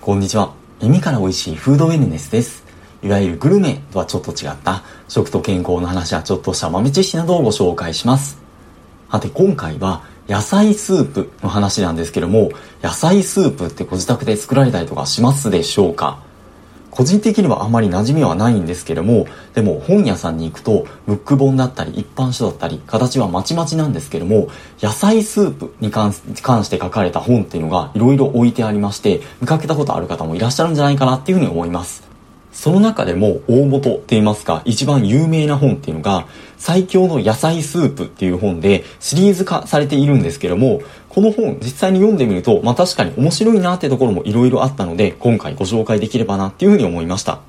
こんにちは。耳から美味しいフードウェルネスです。いわゆるグルメとはちょっと違った食と健康の話やちょっとした豆知識などをご紹介します。さて今回は野菜スープの話なんですけども、野菜スープってご自宅で作られたりとかしますでしょうか？個人的にはあまり馴染みはないんですけども、でも本屋さんに行くと、ムック本だったり一般書だったり、形はまちまちなんですけども、野菜スープに関して書かれた本っていうのがいろいろ置いてありまして、見かけたことある方もいらっしゃるんじゃないかなっていうふうに思います。その中でも大元って言いますか、一番有名な本っていうのが、最強の野菜スープっていう本でシリーズ化されているんですけども、この本実際に読んでみると、まあ確かに面白いなってところも色々あったので、今回ご紹介できればなっていうふうに思いました。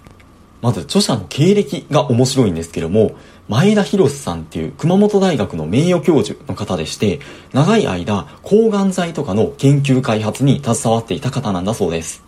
まず著者の経歴が面白いんですけども、前田博さんっていう熊本大学の名誉教授の方でして、長い間抗がん剤とかの研究開発に携わっていた方なんだそうです。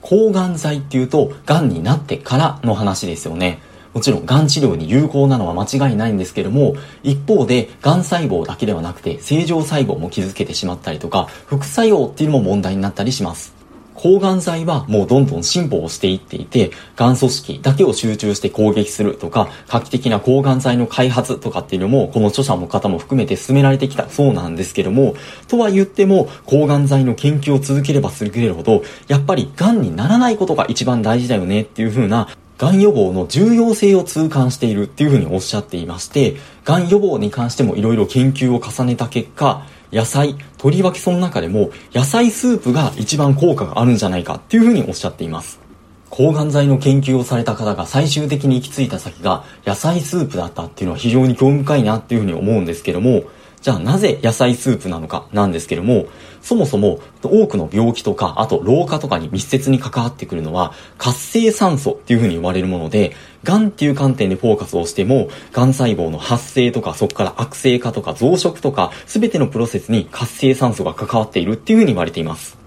抗がん剤っていうと、癌になってからの話ですよね。もちろん、癌治療に有効なのは間違いないんですけども、一方で、癌細胞だけではなくて、正常細胞も傷つけてしまったりとか、副作用っていうのも問題になったりします。抗がん剤はもうどんどん進歩をしていっていて、癌組織だけを集中して攻撃するとか、画期的な抗がん剤の開発とかっていうのも、この著者の方も含めて進められてきたそうなんですけども、とは言っても、抗がん剤の研究を続ければ続けるほど、やっぱり癌にならないことが一番大事だよねっていう風ながん予防の重要性を痛感しているっていうふうにおっしゃっていまして、がん予防に関してもいろいろ研究を重ねた結果、野菜、とりわけその中でも野菜スープが一番効果があるんじゃないかっていうふうにおっしゃっています。抗がん剤の研究をされた方が最終的に行き着いた先が野菜スープだったっていうのは非常に興味深いなっていうふうに思うんですけども、じゃあなぜ野菜スープなのかなんですけども、そもそも多くの病気とか、あと老化とかに密接に関わってくるのは活性酸素っていうふうに言われるもので、癌っていう観点でフォーカスをしても、癌細胞の発生とか、そこから悪性化とか増殖とか、すべてのプロセスに活性酸素が関わっているっていうふうに言われています。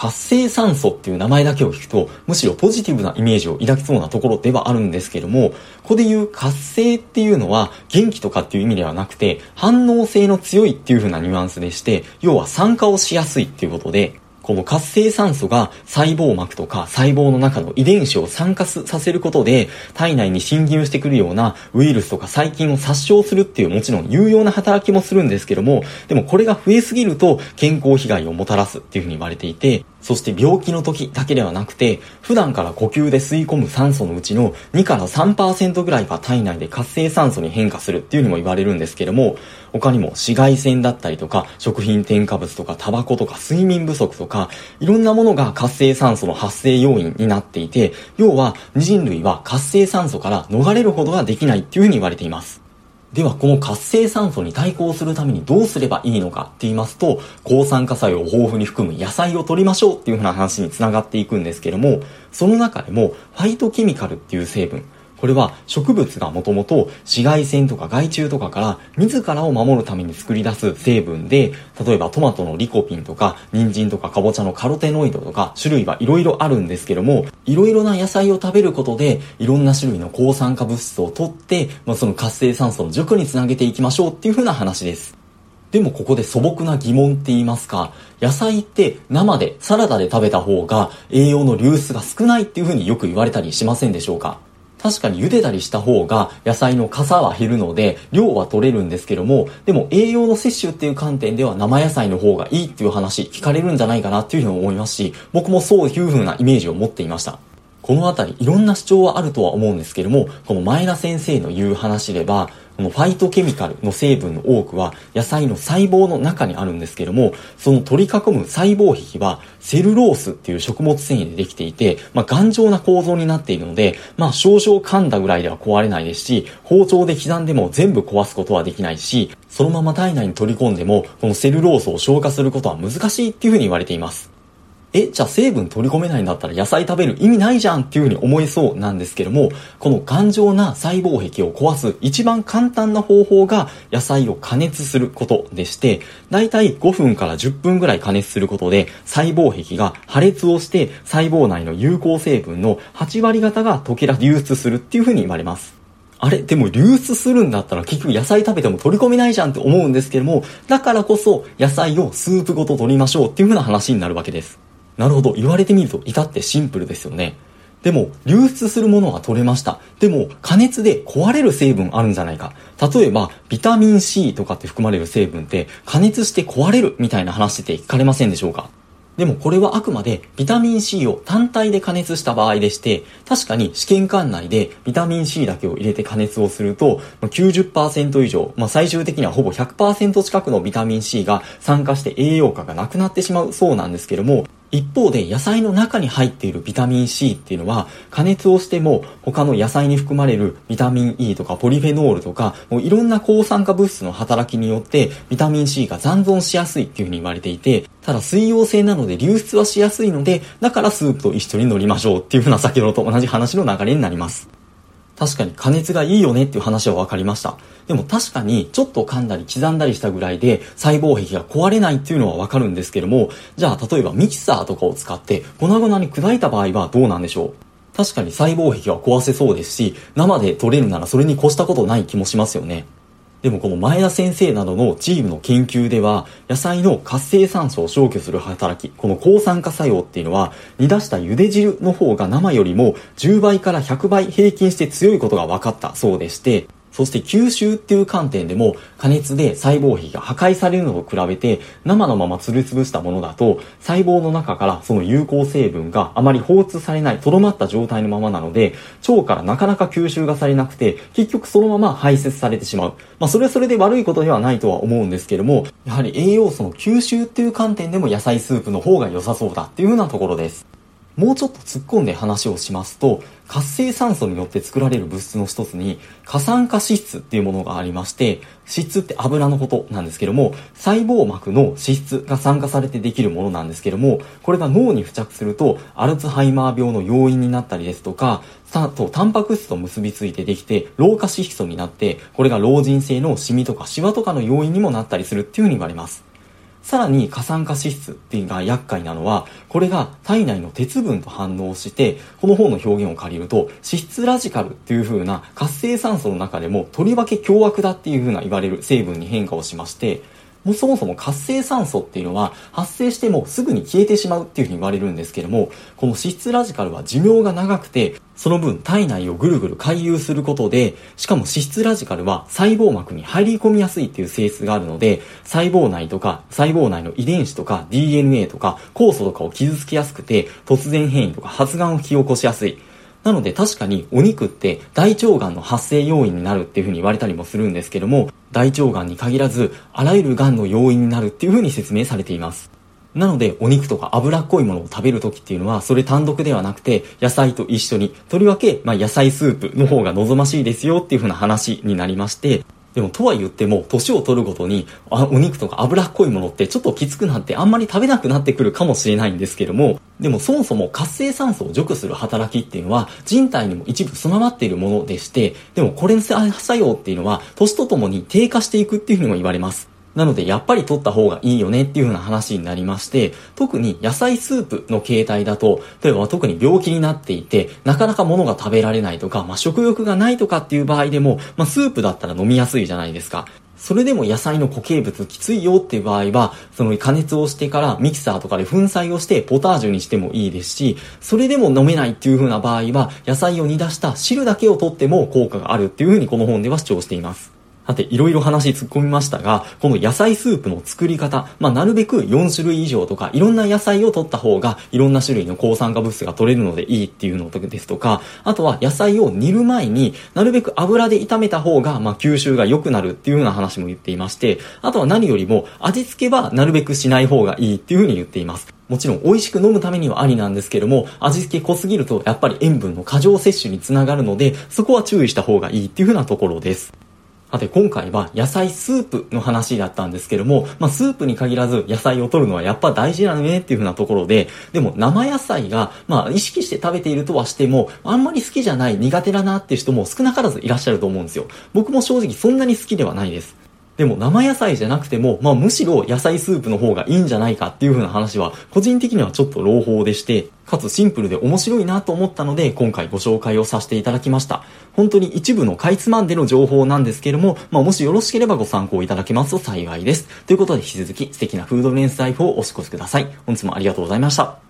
活性酸素っていう名前だけを聞くと、むしろポジティブなイメージを抱きそうなところではあるんですけども、ここで言う活性っていうのは元気とかっていう意味ではなくて、反応性の強いっていう風なニュアンスでして、要は酸化をしやすいっていうことで、この活性酸素が細胞膜とか細胞の中の遺伝子を酸化させることで体内に侵入してくるようなウイルスとか細菌を殺傷するっていうもちろん有用な働きもするんですけどもでもこれが増えすぎると健康被害をもたらすっていうふうに言われていてそして病気の時だけではなくて、普段から呼吸で吸い込む酸素のうちの2から3%ぐらいが体内で活性酸素に変化するっていうにも言われるんですけども、他にも紫外線だったりとか、食品添加物とか、タバコとか、睡眠不足とか、いろんなものが活性酸素の発生要因になっていて、要は人類は活性酸素から逃れることができないっていうふうに言われています。ではこの活性酸素に対抗するためにどうすればいいのかって言いますと、抗酸化作用を豊富に含む野菜を取りましょうっていうふうな話につながっていくんですけども、その中でもファイトケミカルっていう成分、これは植物がもともと紫外線とか害虫とかから自らを守るために作り出す成分で、例えばトマトのリコピンとか、人参とかかぼちゃのカロテノイドとか種類はいろいろあるんですけども、いろいろな野菜を食べることで、いろんな種類の抗酸化物質を取って、まあ、その活性酸素の除去につなげていきましょうっていう風な話です。でもここで素朴な疑問って言いますか、野菜って生でサラダで食べた方が栄養の流出が少ないっていう風によく言われたりしませんでしょうか？確かに茹でたりした方が野菜の傘は減るので量は取れるんですけどもでも栄養の摂取っていう観点では生野菜の方がいいっていう話聞かれるんじゃないかなっていうふうに思いますし僕もそういう風なイメージを持っていました。このあたりいろんな主張はあるとは思うんですけどもこの前田先生の言う話ではこのファイトケミカルの成分の多くは野菜の細胞の中にあるんですけども、その取り囲む細胞壁はセルロースっていう食物繊維でできていて、まあ、頑丈な構造になっているので、まあ、少々噛んだぐらいでは壊れないですし、包丁で刻んでも全部壊すことはできないし、そのまま体内に取り込んでも、このセルロースを消化することは難しいっていうふうに言われています。え、じゃあ成分取り込めないんだったら野菜食べる意味ないじゃんっていうふうに思えそうなんですけども、この頑丈な細胞壁を壊す一番簡単な方法が野菜を加熱することでして、だいたい5分から10分ぐらい加熱することで細胞壁が破裂をして細胞内の有効成分の8割方が溶けら流出するっていうふうに言われます。あれ？でも流出するんだったら結局野菜食べても取り込めないじゃんって思うんですけども、だからこそ野菜をスープごと取りましょうっていう風な話になるわけです。なるほど、言われてみると至ってシンプルですよね。でも、流出するものは取れました。でも、加熱で壊れる成分あるんじゃないか。例えば、ビタミン C とかって含まれる成分って、加熱して壊れるみたいな話って聞かれませんでしょうか？でもこれはあくまでビタミン C を単体で加熱した場合でして、確かに試験管内でビタミン C だけを入れて加熱をすると、90%以上、まあ、最終的にはほぼ100%近くのビタミン C が酸化して栄養価がなくなってしまうそうなんですけども、一方で野菜の中に入っているビタミン C っていうのは加熱をしても他の野菜に含まれるビタミン E とかポリフェノールとかもういろんな抗酸化物質の働きによってビタミン C が残存しやすいっていうふうに言われていてただ水溶性なので流出はしやすいのでだからスープと一緒に乗りましょうっていうふうな先ほどと同じ話の流れになります。確かに加熱がいいよねっていう話は分かりました。でも確かにちょっと噛んだり刻んだりしたぐらいで細胞壁が壊れないっていうのは分かるんですけども、じゃあ例えばミキサーとかを使って粉々に砕いた場合はどうなんでしょう？確かに細胞壁は壊せそうですし、生で取れるならそれに越したことない気もしますよね。でもこの前田先生などのチームの研究では、野菜の活性酸素を消去する働き、この抗酸化作用っていうのは、煮出した茹で汁の方が生よりも10倍から100倍平均して強いことが分かったそうでして、そして吸収っていう観点でも加熱で細胞壁が破壊されるのと比べて生のままつるつぶしたものだと細胞の中からその有効成分があまり放出されないとどまった状態のままなので腸からなかなか吸収がされなくて結局そのまま排泄されてしまう。まあそれはそれで悪いことではないとは思うんですけどもやはり栄養素の吸収っていう観点でも野菜スープの方が良さそうだっていうようなところです。もうちょっと突っ込んで話をしますと、活性酸素によって作られる物質の一つに、過酸化脂質っていうものがありまして、脂質って油のことなんですけども、細胞膜の脂質が酸化されてできるものなんですけども、これが脳に付着すると、アルツハイマー病の要因になったりですとか、あと、タンパク質と結びついてできて、老化色素になって、これが老人性のシミとかシワとかの要因にもなったりするっていうふうに言われます。さらに過酸化脂質っていうのが厄介なのは、これが体内の鉄分と反応して、この方の表現を借りると、脂質ラジカルっていう風な活性酸素の中でもとりわけ凶悪だっていう風な言われる成分に変化をしまして、もうそもそも活性酸素っていうのは発生してもすぐに消えてしまうっていうふうに言われるんですけども、この脂質ラジカルは寿命が長くて、その分体内をぐるぐる回遊することで、しかも脂質ラジカルは細胞膜に入り込みやすいっていう性質があるので、細胞内とか細胞内の遺伝子とか DNA とか酵素とかを傷つけやすくて、突然変異とか発がんを引き起こしやすい。なので確かにお肉って大腸がんの発生要因になるっていうふうに言われたりもするんですけども、大腸がんに限らず、あらゆるがんの要因になるっていうふうに説明されています。なので、お肉とか脂っこいものを食べるときっていうのは、それ単独ではなくて、野菜と一緒に、とりわけ、まあ、野菜スープの方が望ましいですよっていうふうな話になりまして、でも、とは言っても、年を取るごとに、あ、お肉とか脂っこいものってちょっときつくなってあんまり食べなくなってくるかもしれないんですけども、でもそもそも活性酸素を除去する働きっていうのは人体にも一部備わっているものでして、でもこれの作用っていうのは年とともに低下していくっていうふうにも言われます。なので、やっぱり取った方がいいよねっていう風な話になりまして、特に野菜スープの形態だと、例えば特に病気になっていて、なかなか物が食べられないとか、まあ、食欲がないとかっていう場合でも、まあ、スープだったら飲みやすいじゃないですか。それでも野菜の固形物きついよっていう場合は、その加熱をしてからミキサーとかで粉砕をしてポタージュにしてもいいですし、それでも飲めないっていう風な場合は、野菜を煮出した汁だけを取っても効果があるっていう風にこの本では主張しています。さて、いろいろ話突っ込みましたが、この野菜スープの作り方、まあ、なるべく4種類以上とか、いろんな野菜を取った方が、いろんな種類の抗酸化物質が取れるのでいいっていうのですとか、あとは野菜を煮る前になるべく油で炒めた方が、まあ、吸収が良くなるっていうような話も言っていまして、あとは何よりも味付けはなるべくしない方がいいっていうふうに言っています。もちろん美味しく飲むためにはありなんですけども、味付け濃すぎるとやっぱり塩分の過剰摂取につながるので、そこは注意した方がいいっていうふうなところです。さて今回は野菜スープの話だったんですけども、まあスープに限らず野菜を取るのはやっぱ大事なのねっていう風なところで、でも生野菜がまあ意識して食べているとはしても、あんまり好きじゃない苦手だなっていう人も少なからずいらっしゃると思うんですよ。僕も正直そんなに好きではないです。でも生野菜じゃなくても、まあむしろ野菜スープの方がいいんじゃないかっていう風な話は、個人的にはちょっと朗報でして、かつシンプルで面白いなと思ったので、今回ご紹介をさせていただきました。本当に一部のかいつまんでの情報なんですけれども、まあもしよろしければご参考いただけますと幸いです。ということで引き続き素敵なフードレンスライフをお過ごしください。本日もありがとうございました。